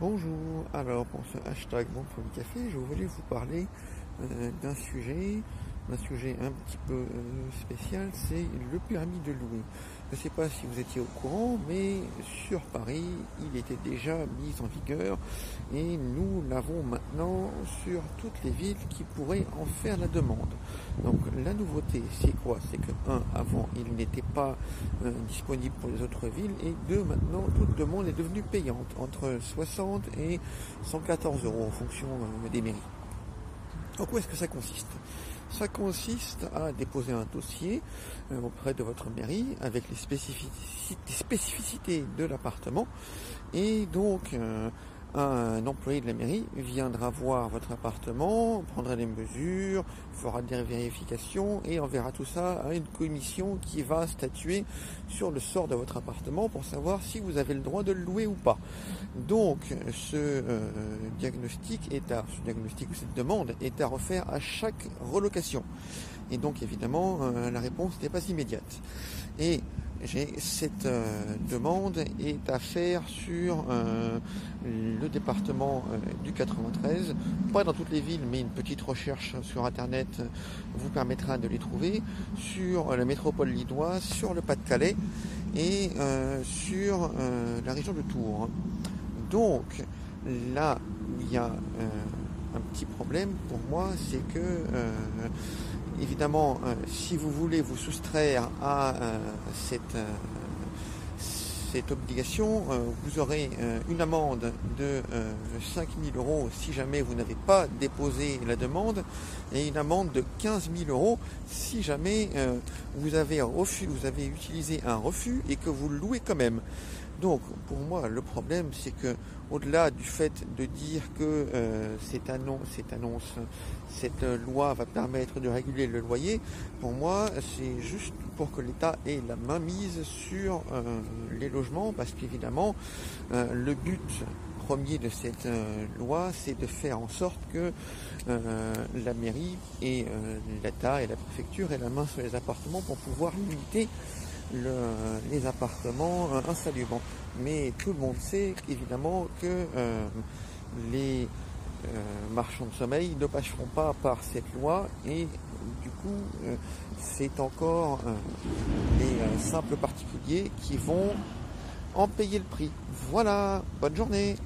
Bonjour, alors pour ce hashtag Bon Produit Café, je voulais vous parler euh, d'un sujet, d'un sujet un petit peu euh, spécial, c'est le permis de louer. Je ne sais pas si vous étiez au courant, mais sur Paris, il était déjà mis en vigueur et nous l'avons maintenant sur toutes les villes qui pourraient en faire la demande. Donc la nouveauté, c'est quoi? C'est que, un, avant, il n'était pas euh, disponible pour les autres villes et deux, maintenant, toute demande est devenue payante, entre 60 et 114 euros en fonction euh, des mairies. En quoi est-ce que ça consiste? Ça consiste à déposer un dossier euh, auprès de votre mairie avec les spécificités, de l'appartement. Et donc un employé de la mairie viendra voir votre appartement, prendra des mesures, fera des vérifications et enverra tout ça à une commission qui va statuer sur le sort de votre appartement pour savoir si vous avez le droit de le louer ou pas. Donc ce euh, diagnostic est à ce diagnostic ou cette demande est à refaire à chaque relocation. Et donc évidemment euh, la réponse n'est pas immédiate. J'ai cette euh, demande est à faire sur euh, le département euh, du 93, pas dans toutes les villes, mais une petite recherche sur internet vous permettra de les trouver, sur la métropole lilloise, sur le Pas-de-Calais et sur la région de Tours. Donc là il y a un petit problème pour moi, c'est que évidemment, euh, si vous voulez vous soustraire à euh, cette, euh, cette, obligation, vous aurez une amende de 5 000 euros si jamais vous n'avez pas déposé la demande et une amende de 15 000 euros si jamais vous avez, refus, vous avez utilisé un refus et que vous louez quand même. Donc, pour moi, le problème, c'est que, au-delà du fait de dire que euh, cette, annonce, cette, annonce, cette loi va permettre de réguler le loyer, pour moi, c'est juste pour que l'État ait la main mise sur euh, les logements, parce qu'évidemment, euh, le but premier de cette loi, c'est de faire en sorte que la mairie et l'État et la préfecture aient la main sur les appartements pour pouvoir limiter les appartements euh, insalubres. Mais tout le monde sait évidemment que euh, les euh, marchands de sommeil ne passeront pas par cette loi et du coup c'est encore les simples particuliers qui vont en payer le prix. Voilà, bonne journée